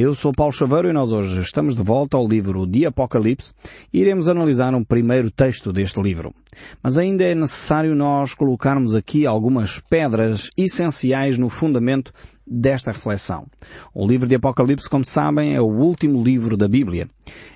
Eu sou Paulo Chaveiro e nós hoje estamos de volta ao livro de Apocalipse e iremos analisar um primeiro texto deste livro. Mas ainda é necessário nós colocarmos aqui algumas pedras essenciais no fundamento desta reflexão. O livro de Apocalipse, como sabem, é o último livro da Bíblia.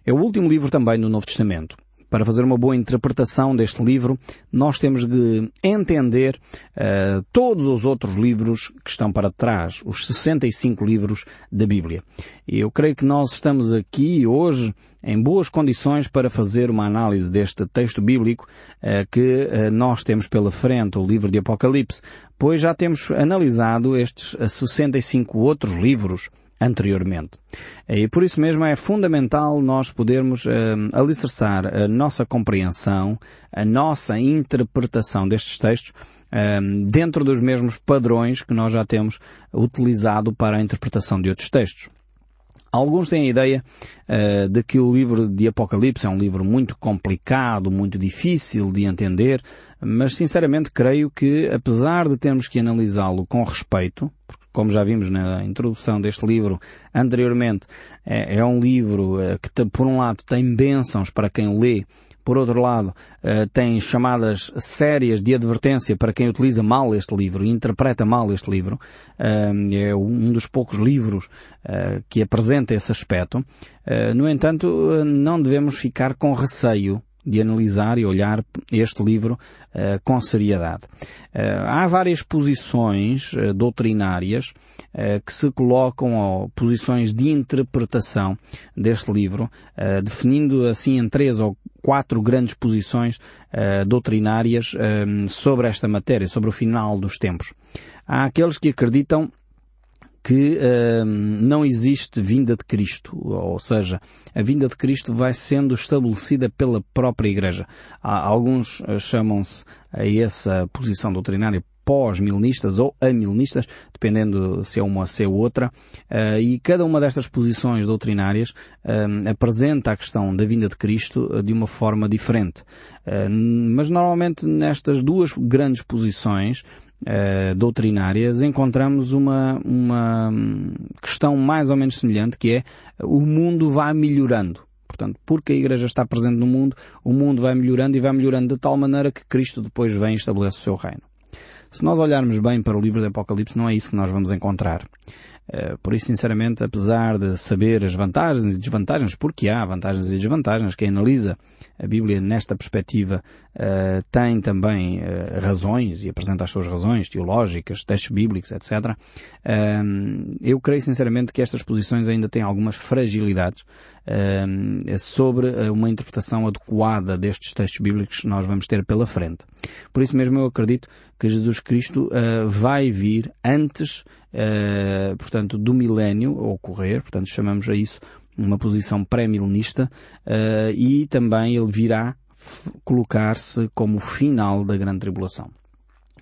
É o último livro também do Novo Testamento para fazer uma boa interpretação deste livro, nós temos de entender uh, todos os outros livros que estão para trás, os 65 livros da Bíblia. E eu creio que nós estamos aqui hoje em boas condições para fazer uma análise deste texto bíblico uh, que uh, nós temos pela frente, o livro de Apocalipse, pois já temos analisado estes 65 outros livros anteriormente. E por isso mesmo é fundamental nós podermos uh, alicerçar a nossa compreensão, a nossa interpretação destes textos uh, dentro dos mesmos padrões que nós já temos utilizado para a interpretação de outros textos. Alguns têm a ideia uh, de que o livro de Apocalipse é um livro muito complicado, muito difícil de entender, mas sinceramente creio que, apesar de termos que analisá-lo com respeito, porque como já vimos na introdução deste livro anteriormente, é, é um livro é, que, por um lado, tem bênçãos para quem lê, por outro lado, é, tem chamadas sérias de advertência para quem utiliza mal este livro e interpreta mal este livro. É, é um dos poucos livros que apresenta esse aspecto. No entanto, não devemos ficar com receio de analisar e olhar este livro uh, com seriedade. Uh, há várias posições uh, doutrinárias que se colocam, ou posições de interpretação deste livro, definindo assim em três ou quatro grandes posições doutrinárias sobre esta matéria, sobre o final dos tempos. Há aqueles que acreditam que uh, não existe vinda de Cristo, ou seja, a vinda de Cristo vai sendo estabelecida pela própria Igreja. Há, alguns uh, chamam-se a essa posição doutrinária pós-milenistas ou amilenistas, dependendo se é uma ou se é outra, uh, e cada uma destas posições doutrinárias uh, apresenta a questão da vinda de Cristo uh, de uma forma diferente. mas normalmente nestas duas grandes posições uh, doutrinárias, encontramos uma, uma questão mais ou menos semelhante, que é o mundo vai melhorando. Portanto, porque a Igreja está presente no mundo, o mundo vai melhorando e vai melhorando de tal maneira que Cristo depois vem e estabelece o seu reino. Se nós olharmos bem para o livro do Apocalipse, não é isso que nós vamos encontrar. Eh, por isso, sinceramente, apesar de saber as vantagens e desvantagens, porque há vantagens e desvantagens, quem analisa a Bíblia nesta perspectiva uh, tem também uh, razões e apresenta as suas razões teológicas, textos bíblicos, etc. eu creio sinceramente que estas posições ainda têm algumas fragilidades sobre uma interpretação adequada destes textos bíblicos que nós vamos ter pela frente. Por isso mesmo eu acredito que Jesus Cristo vai vir antes portanto, do milénio ocorrer, portanto chamamos a isso uma posição pré-milenista, e também ele virá colocar-se como o final da grande tribulação.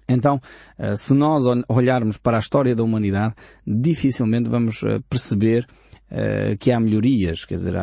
Então, eh, se nós olharmos para a história da humanidade, dificilmente vamos perceber que há melhorias. Quer dizer,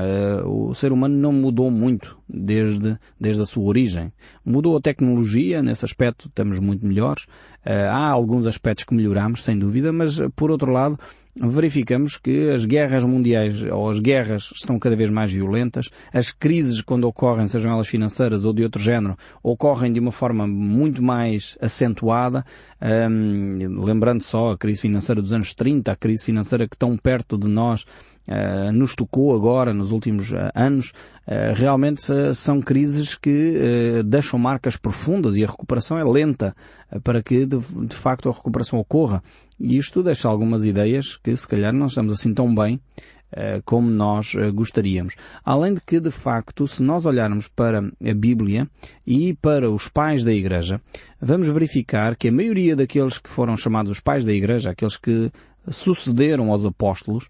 o ser humano não mudou muito desde, desde a sua origem. Mudou a tecnologia, nesse aspecto estamos muito melhores. há alguns aspectos que melhoramos, sem dúvida, mas por outro lado, verificamos que as guerras mundiais ou as guerras estão cada vez mais violentas, as crises quando ocorrem, sejam elas financeiras ou de outro género, ocorrem de uma forma muito mais acentuada, um, lembrando só a crise financeira dos anos 30, a crise financeira que tão perto de nós uh, nos tocou agora nos últimos uh, anos, realmente são crises que deixam marcas profundas e a recuperação é lenta para que de, facto a recuperação ocorra. E isto deixa algumas ideias que se calhar não estamos assim tão bem como nós gostaríamos. Além de que, de facto, se nós olharmos para a Bíblia e para os pais da Igreja, vamos verificar que a maioria daqueles que foram chamados os pais da Igreja, aqueles que sucederam aos apóstolos,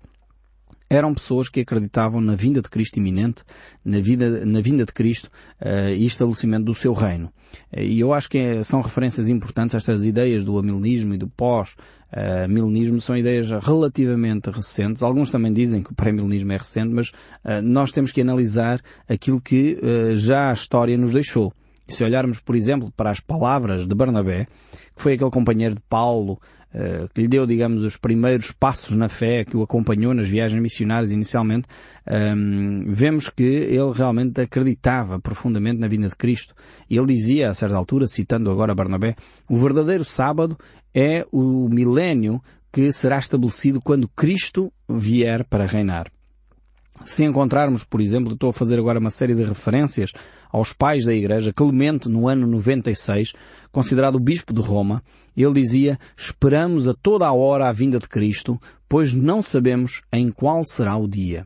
eram pessoas que acreditavam na vinda de Cristo iminente, na, vida, na vinda de Cristo uh, e estabelecimento do seu reino. Uh, e eu acho que é, são referências importantes estas ideias do amilenismo e do pós-milenismo, uh, são ideias relativamente recentes. Alguns também dizem que o pré-milenismo é recente, mas uh, nós temos que analisar aquilo que já a história nos deixou. E se olharmos, por exemplo, para as palavras de Barnabé, que foi aquele companheiro de Paulo uh, que lhe deu, digamos, os primeiros passos na fé, que o acompanhou nas viagens missionárias inicialmente, um, vemos que ele realmente acreditava profundamente na vinda de Cristo. Ele dizia, a certa altura, citando agora Barnabé, o verdadeiro sábado é o milénio que será estabelecido quando Cristo vier para reinar. Se encontrarmos, por exemplo, estou a fazer agora uma série de referências aos pais da Igreja, Clemente, no ano 96, considerado Bispo de Roma, ele dizia, esperamos a toda a hora a vinda de Cristo, pois não sabemos em qual será o dia.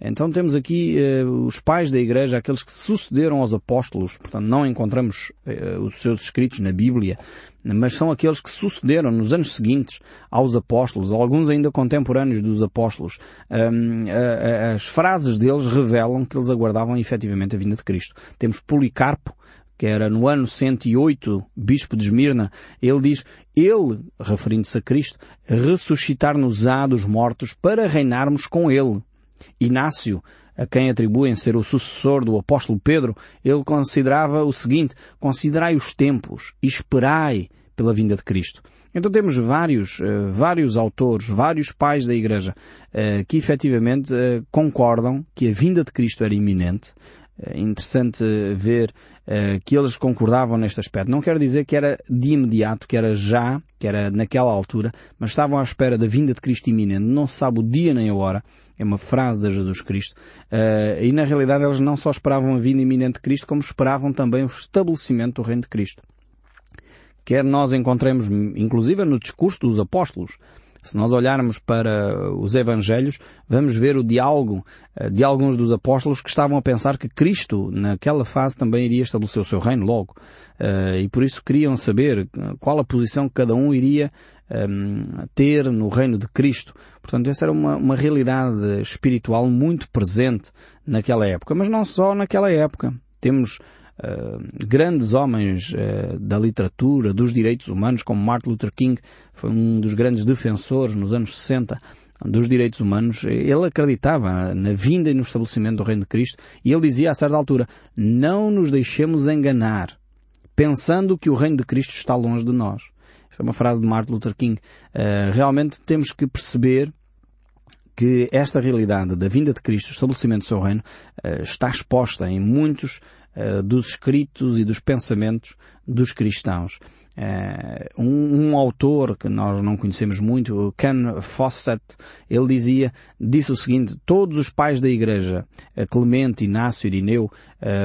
Então temos aqui eh, os pais da Igreja, aqueles que sucederam aos apóstolos, portanto não encontramos eh, os seus escritos na Bíblia, mas são aqueles que sucederam nos anos seguintes aos apóstolos, alguns ainda contemporâneos dos apóstolos. As frases deles revelam que eles aguardavam efetivamente a vinda de Cristo. Temos Policarpo, que era no ano 108, bispo de Esmirna, ele diz, ele, referindo-se a Cristo, ressuscitar-nos-á dos mortos para reinarmos com ele. Inácio, a quem atribuem ser o sucessor do apóstolo Pedro, ele considerava o seguinte, considerai os tempos e esperai pela vinda de Cristo. Então temos vários, uh, vários autores, vários pais da Igreja, uh, que efetivamente uh, concordam que a vinda de Cristo era iminente. É interessante ver que eles concordavam neste aspecto. Não quero dizer que era de imediato, que era já, que era naquela altura, mas estavam à espera da vinda de Cristo iminente. Não se sabe o dia nem a hora, é uma frase de Jesus Cristo, uh, e na realidade eles não só esperavam a vinda iminente de Cristo, como esperavam também o estabelecimento do reino de Cristo. Quer nós encontremos, inclusive no discurso dos apóstolos, se nós olharmos para os Evangelhos, vamos ver o diálogo eh, de alguns dos apóstolos que estavam a pensar que Cristo, naquela fase, também iria estabelecer o seu reino logo. Eh, e por isso queriam saber qual a posição que cada um iria um, ter no reino de Cristo. Portanto, essa era uma, uma realidade espiritual muito presente naquela época. Mas não só naquela época. Temos Uh, grandes homens uh, da literatura, dos direitos humanos, como Martin Luther King, foi um dos grandes defensores nos anos 60 dos direitos humanos. Ele acreditava na vinda e no estabelecimento do Reino de Cristo e ele dizia a certa altura, não nos deixemos enganar, pensando que o Reino de Cristo está longe de nós. Esta é uma frase de Martin Luther King. Uh, realmente temos que perceber que esta realidade da vinda de Cristo, o estabelecimento do seu reino, uh, está exposta em muitos uh, dos escritos e dos pensamentos dos cristãos. Um, um, autor que nós não conhecemos muito, Ken Fawcett, ele dizia, disse o seguinte, todos os pais da Igreja, Clemente, Inácio, Irineu,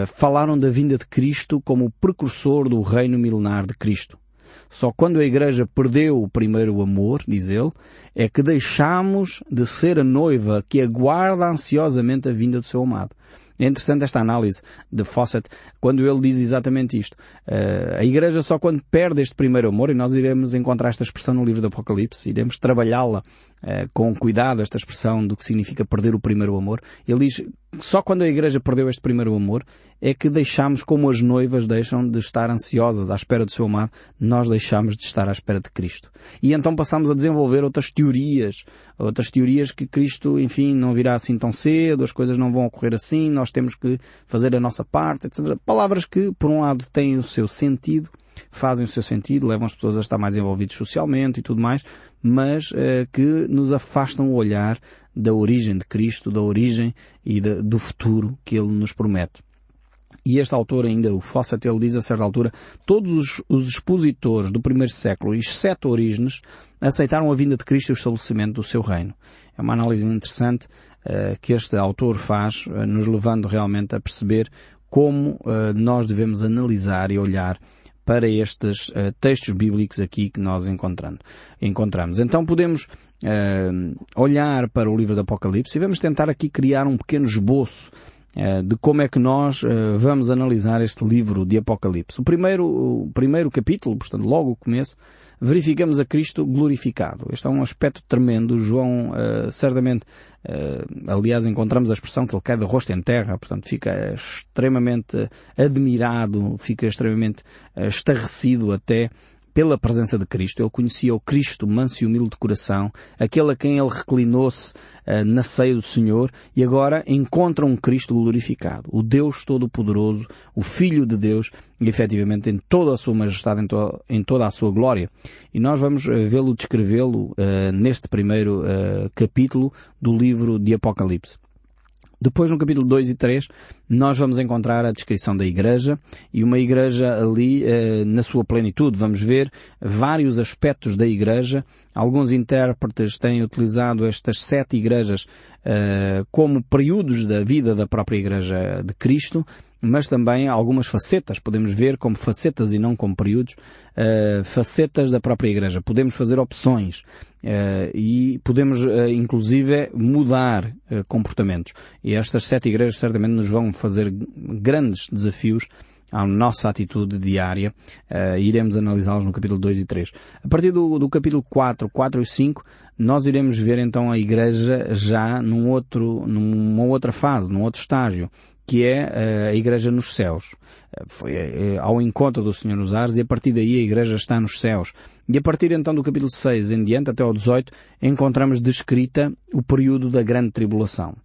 falaram da vinda de Cristo como o precursor do reino milenar de Cristo. Só quando a Igreja perdeu o primeiro amor, diz ele, é que deixamos de ser a noiva que aguarda ansiosamente a vinda do seu amado. É interessante esta análise de Fawcett quando ele diz exatamente isto. Uh, a Igreja só quando perde este primeiro amor, e nós iremos encontrar esta expressão no livro do Apocalipse, iremos trabalhá-la uh, com cuidado, esta expressão do que significa perder o primeiro amor. Ele diz, só quando a Igreja perdeu este primeiro amor é que deixamos como as noivas deixam de estar ansiosas à espera do seu amado, nós deixamos de estar à espera de Cristo. E então passamos a desenvolver outras teorias, outras teorias que Cristo, enfim, não virá assim tão cedo, as coisas não vão ocorrer assim, nós temos que fazer a nossa parte, etc. Palavras que, por um lado, têm o seu sentido, fazem o seu sentido, levam as pessoas a estar mais envolvidos socialmente e tudo mais, mas eh, que nos afastam o olhar da origem de Cristo, da origem e de, do futuro que Ele nos promete. E este autor ainda, o Fawcett, ele diz a certa altura, todos os, os expositores do primeiro século, exceto Orígenes, aceitaram a vinda de Cristo e o estabelecimento do seu reino. É uma análise interessante uh, que este autor faz, uh, nos levando realmente a perceber como uh, nós devemos analisar e olhar para estes uh, textos bíblicos aqui que nós encontrando, encontramos. Então podemos uh, olhar para o livro do Apocalipse e vamos tentar aqui criar um pequeno esboço de como é que nós vamos analisar este livro de Apocalipse. O primeiro, o primeiro capítulo, portanto logo o começo, verificamos a Cristo glorificado. Este é um aspecto tremendo. João, uh, certamente, aliás, encontramos a expressão que ele cai de rosto em terra, portanto, fica extremamente admirado, fica extremamente estarrecido até pela presença de Cristo. Ele conhecia o Cristo manso e humilde de coração, aquele a quem ele reclinou-se uh, na ceia do Senhor e agora encontra um Cristo glorificado, o Deus Todo-Poderoso, o Filho de Deus e efetivamente em toda a sua majestade, em, to em toda a sua glória. E nós vamos uh, vê-lo descrevê-lo uh, neste primeiro capítulo do livro de Apocalipse. Depois, no capítulo 2 e 3, nós vamos encontrar a descrição da igreja e uma igreja ali eh, na sua plenitude. Vamos ver vários aspectos da igreja. Alguns intérpretes têm utilizado estas sete igrejas eh, como períodos da vida da própria igreja de Cristo mas também algumas facetas, podemos ver como facetas e não como períodos, uh, facetas da própria Igreja. Podemos fazer opções uh, e podemos uh, inclusive mudar comportamentos. E estas sete igrejas certamente nos vão fazer grandes desafios à nossa atitude diária. Uh, iremos analisá-los no capítulo 2 e 3. A partir do, do, capítulo 4, 4 e 5, nós iremos ver então a Igreja já num outro, numa outra fase, num outro estágio que é eh, a Igreja nos céus. Eh, foi eh, ao encontro do Senhor nos ares e a partir daí a Igreja está nos céus. E a partir então do capítulo 6 em diante até ao 18 encontramos descrita o período da grande tribulação.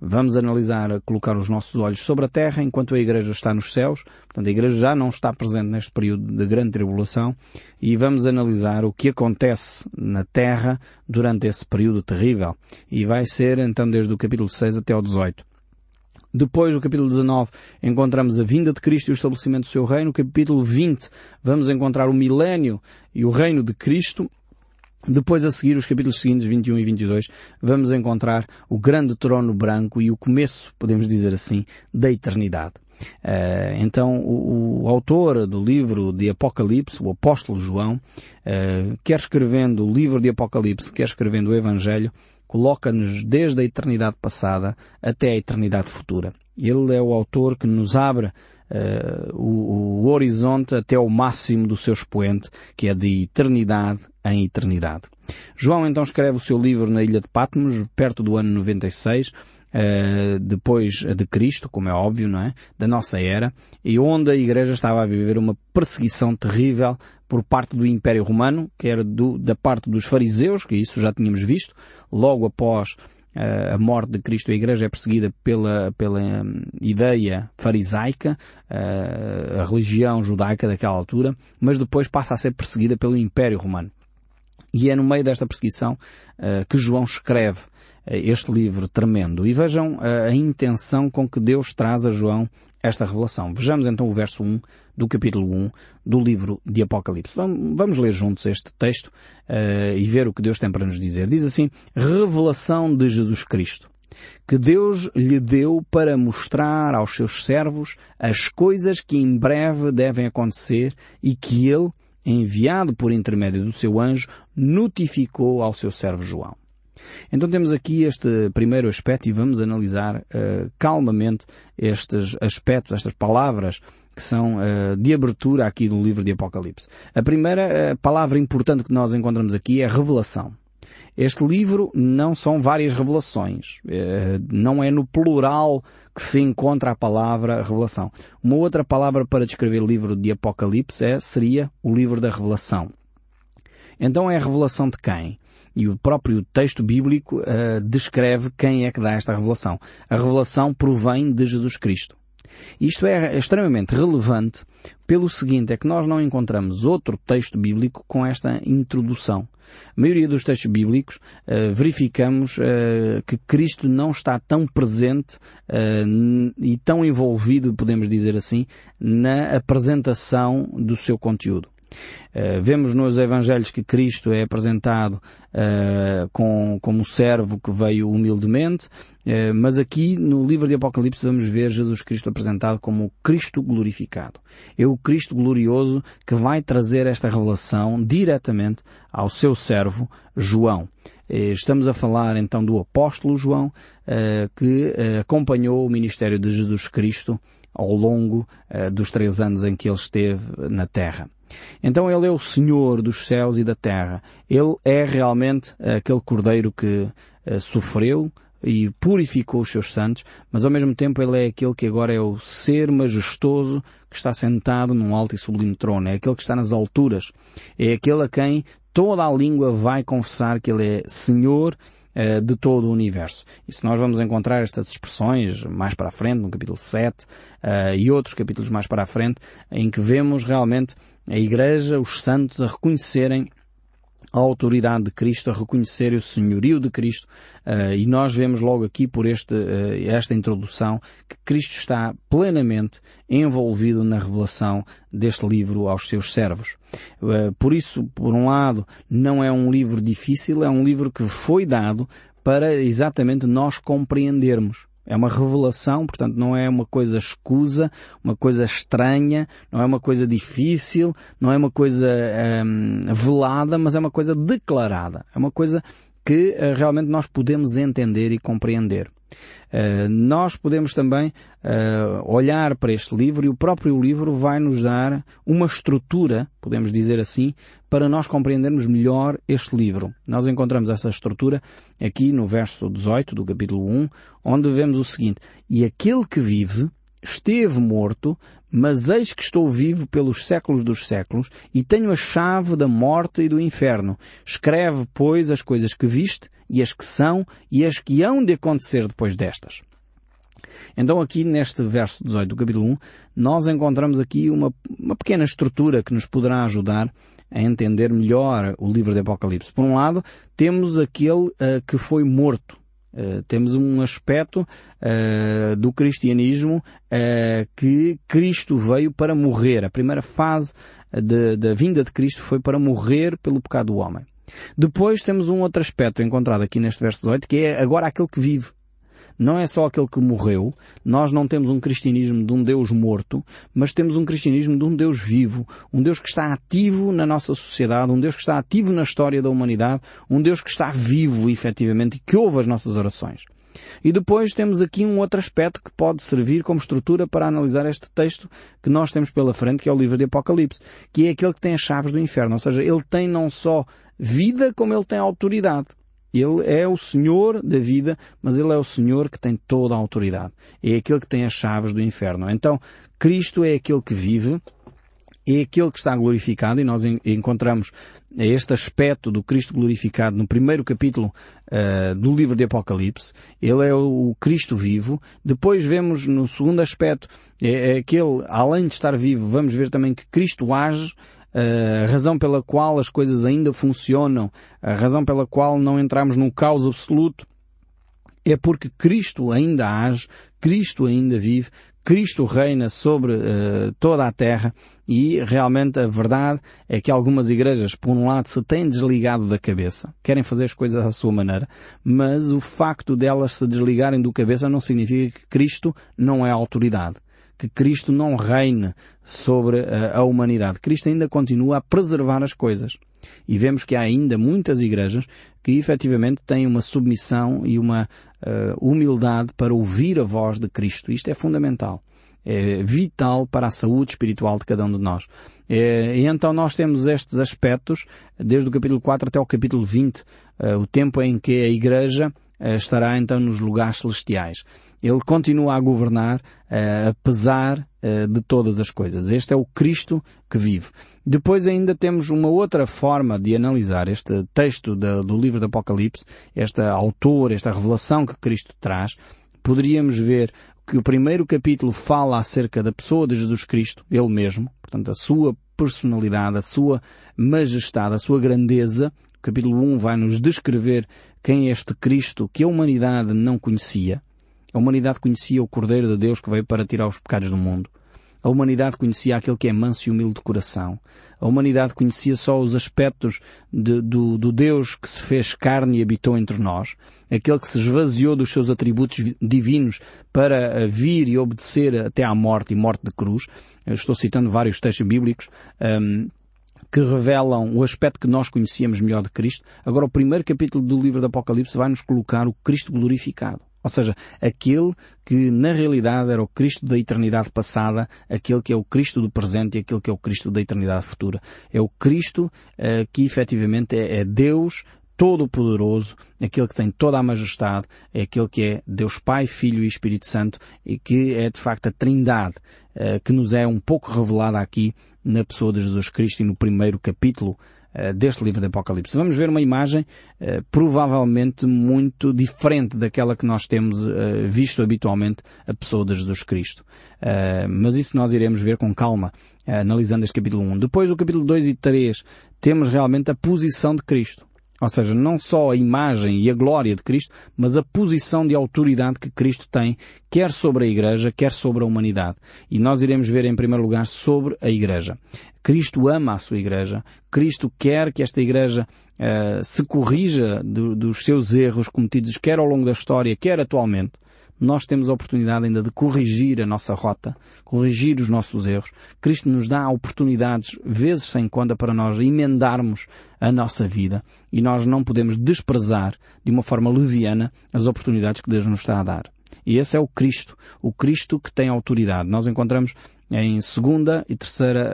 Vamos analisar, colocar os nossos olhos sobre a terra enquanto a Igreja está nos céus. Portanto, a Igreja já não está presente neste período de grande tribulação e vamos analisar o que acontece na terra durante esse período terrível. E vai ser então desde o capítulo 6 até ao 18. Depois, no capítulo 19, encontramos a vinda de Cristo e o estabelecimento do seu reino. No capítulo 20, vamos encontrar o milénio e o reino de Cristo. Depois, a seguir, os capítulos seguintes, 21 e 22, vamos encontrar o grande trono branco e o começo, podemos dizer assim, da eternidade. Uh, então, o, o, autor do livro de Apocalipse, o apóstolo João, uh, quer escrevendo o livro de Apocalipse, quer escrevendo o Evangelho, coloca-nos desde a eternidade passada até a eternidade futura. Ele é o autor que nos abre uh, o, o, horizonte até o máximo do seu expoente, que é de eternidade em eternidade. João então escreve o seu livro na ilha de Patmos, perto do ano 96, Uh, depois de Cristo, como é óbvio, não é? Da nossa era, e onde a Igreja estava a viver uma perseguição terrível por parte do Império Romano, que era do, da parte dos fariseus, que isso já tínhamos visto, logo após uh, a morte de Cristo, a Igreja é perseguida pela, pela um, ideia farisaica, uh, a religião judaica daquela altura, mas depois passa a ser perseguida pelo Império Romano. E é no meio desta perseguição uh, que João escreve este livro tremendo. E vejam a intenção com que Deus traz a João esta revelação. Vejamos então o verso 1 do capítulo 1 do livro de Apocalipse. Vamos, ler juntos este texto uh, e ver o que Deus tem para nos dizer. Diz assim, revelação de Jesus Cristo que Deus lhe deu para mostrar aos seus servos as coisas que em breve devem acontecer e que ele, enviado por intermédio do seu anjo, notificou ao seu servo João. Então temos aqui este primeiro aspecto e vamos analisar uh, calmamente estes aspectos, estas palavras que são uh, de abertura aqui do livro de Apocalipse. A primeira uh, palavra importante que nós encontramos aqui é revelação. Este livro não são várias revelações, não é no plural que se encontra a palavra revelação. Uma outra palavra para descrever o livro de Apocalipse é, seria o livro da revelação. Então é a revelação de quem? E o próprio texto bíblico uh, descreve quem é que dá esta revelação. A revelação provém de Jesus Cristo. Isto é extremamente relevante pelo seguinte, é que nós não encontramos outro texto bíblico com esta introdução. A maioria dos textos bíblicos uh, verificamos uh, que Cristo não está tão presente uh, e tão envolvido, podemos dizer assim, na apresentação do seu conteúdo. Uh, vemos nos Evangelhos que Cristo é apresentado com, como servo que veio humildemente, uh, mas aqui no livro de Apocalipse vamos ver Jesus Cristo apresentado como o Cristo glorificado. É o Cristo glorioso que vai trazer esta revelação diretamente ao seu servo João. Estamos a falar então do apóstolo João, que acompanhou o ministério de Jesus Cristo ao longo dos três anos em que ele esteve na Terra. Então Ele é o Senhor dos céus e da terra. Ele é realmente aquele Cordeiro que uh, sofreu, e purificou os seus santos, mas ao mesmo tempo ele é aquele que agora é o ser majestoso que está sentado num alto e sublime trono, é aquele que está nas alturas, é aquele a quem toda a língua vai confessar que ele é Senhor uh, de todo o universo. E se nós vamos encontrar estas expressões mais para a frente, no capítulo 7, uh, eh, e outros capítulos mais para a frente, em que vemos realmente a Igreja, os santos, a reconhecerem a autoridade de Cristo, a reconhecer o senhorio de Cristo, uh, e nós vemos logo aqui por este, uh, esta introdução que Cristo está plenamente envolvido na revelação deste livro aos seus servos. Uh, por isso, por um lado, não é um livro difícil, é um livro que foi dado para exatamente nós compreendermos. É uma revelação, portanto não é uma coisa escusa, uma coisa estranha, não é uma coisa difícil, não é uma coisa hum, velada, mas é uma coisa declarada. É uma coisa que uh, realmente nós podemos entender e compreender. Uh, nós podemos também uh, olhar para este livro e o próprio livro vai nos dar uma estrutura, podemos dizer assim, para nós compreendermos melhor este livro. Nós encontramos essa estrutura aqui no verso 18 do capítulo 1, onde vemos o seguinte, e aquele que vive esteve morto, mas eis que estou vivo pelos séculos dos séculos e tenho a chave da morte e do inferno. Escreve, pois, as coisas que viste e as que são e as que hão de acontecer depois destas. Então aqui neste verso 18 do capítulo 1, nós encontramos aqui uma, uma pequena estrutura que nos poderá ajudar a entender melhor o livro de Apocalipse. Por um lado, temos aquele uh, que foi morto. Uh, temos um aspecto uh, do cristianismo que Cristo veio para morrer. A primeira fase da vinda de Cristo foi para morrer pelo pecado do homem. Depois temos um outro aspecto encontrado aqui neste verso 18, que é agora aquele que vive. Não é só aquele que morreu, nós não temos um cristianismo de um Deus morto, mas temos um cristianismo de um Deus vivo, um Deus que está ativo na nossa sociedade, um Deus que está ativo na história da humanidade, um Deus que está vivo efetivamente e que ouve as nossas orações. E depois temos aqui um outro aspecto que pode servir como estrutura para analisar este texto que nós temos pela frente, que é o livro de Apocalipse, que é aquele que tem as chaves do inferno. Ou seja, ele tem não só vida como ele tem autoridade. Ele é o Senhor da vida, mas Ele é o Senhor que tem toda a autoridade. É aquele que tem as chaves do inferno. Então, Cristo é aquele que vive, é aquele que está glorificado, e nós encontramos este aspecto do Cristo glorificado no primeiro capítulo uh, do livro de Apocalipse. Ele é o Cristo vivo. Depois vemos no segundo aspecto, é, é aquele, além de estar vivo, vamos ver também que Cristo age, a razão pela qual as coisas ainda funcionam, a razão pela qual não entramos num caos absoluto, é porque Cristo ainda age, Cristo ainda vive, Cristo reina sobre uh, toda a terra e realmente a verdade é que algumas igrejas, por um lado, se têm desligado da cabeça, querem fazer as coisas à sua maneira, mas o facto delas se desligarem do cabeça não significa que Cristo não é autoridade que Cristo não reine sobre a, a humanidade. Cristo ainda continua a preservar as coisas. E vemos que há ainda muitas igrejas que efetivamente têm uma submissão e uma uh, humildade para ouvir a voz de Cristo. Isto é fundamental. É vital para a saúde espiritual de cada um de nós. É, e então nós temos estes aspectos, desde o capítulo 4 até o capítulo 20, uh, eh, o tempo em que a igreja estará então nos lugares celestiais. Ele continua a governar uh, apesar uh, de todas as coisas. Este é o Cristo que vive. Depois ainda temos uma outra forma de analisar este texto do livro do Apocalipse, esta autor, esta revelação que Cristo traz. Poderíamos ver que o primeiro capítulo fala acerca da pessoa de Jesus Cristo, ele mesmo, portanto a sua personalidade, a sua majestade, a sua grandeza. Capítulo 1 vai nos descrever quem é este Cristo que a humanidade não conhecia. A humanidade conhecia o Cordeiro de Deus que veio para tirar os pecados do mundo. A humanidade conhecia aquele que é manso e humilde de coração. A humanidade conhecia só os aspectos de, do, do Deus que se fez carne e habitou entre nós. Aquele que se esvaziou dos seus atributos divinos para eh, vir e obedecer até à morte e morte de cruz. Eu estou citando vários textos bíblicos. Um, que revelam o aspecto que nós conhecíamos melhor de Cristo. Agora, o primeiro capítulo do livro do Apocalipse vai nos colocar o Cristo glorificado. Ou seja, aquele que na realidade era o Cristo da eternidade passada, aquele que é o Cristo do presente e aquele que é o Cristo da eternidade futura. É o Cristo uh, que efetivamente é, é Deus todo-poderoso, aquele que tem toda a majestade, é aquele que é Deus Pai, Filho e Espírito Santo e que é de facto a trindade uh, que nos é um pouco revelada aqui na pessoa de Jesus Cristo e no primeiro capítulo uh, deste livro de Apocalipse. Vamos ver uma imagem uh, provavelmente muito diferente daquela que nós temos visto habitualmente a pessoa de Jesus Cristo. mas isso nós iremos ver com calma, analisando este capítulo 1. Depois, o capítulo 2 e 3, temos realmente a posição de Cristo. Ou seja, não só a imagem e a glória de Cristo, mas a posição de autoridade que Cristo tem, quer sobre a Igreja, quer sobre a humanidade. E nós iremos ver em primeiro lugar sobre a Igreja. Cristo ama a sua Igreja. Cristo quer que esta Igreja uh, se corrija do, dos seus erros cometidos, quer ao longo da história, quer atualmente nós temos a oportunidade ainda de corrigir a nossa rota, corrigir os nossos erros. Cristo nos dá oportunidades, vezes sem conta, para nós emendarmos a nossa vida e nós não podemos desprezar de uma forma leviana as oportunidades que Deus nos está a dar. E esse é o Cristo, o Cristo que tem autoridade. Nós encontramos em segunda e terceira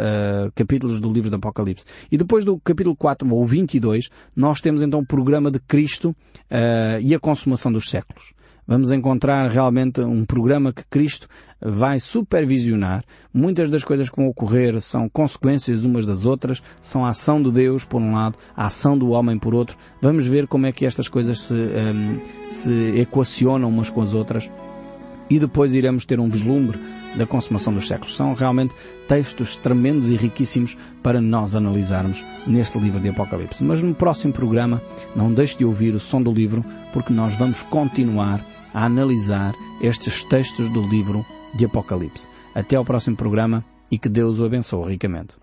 uh, capítulos do livro do Apocalipse. E depois do capítulo 4 ou 22, nós temos então o programa de Cristo uh, e a consumação dos séculos vamos encontrar realmente um programa que Cristo vai supervisionar. Muitas das coisas que vão ocorrer são consequências umas das outras, são a ação de Deus por um lado, a ação do homem por outro. Vamos ver como é que estas coisas se, um, se equacionam umas com as outras. E depois iremos ter um vislumbre da consumação dos séculos. São realmente textos tremendos e riquíssimos para nós analisarmos neste livro de Apocalipse. Mas no próximo programa, não deixe de ouvir o som do livro, porque nós vamos continuar a analisar estes textos do livro de Apocalipse. Até ao próximo programa e que Deus o abençoe ricamente.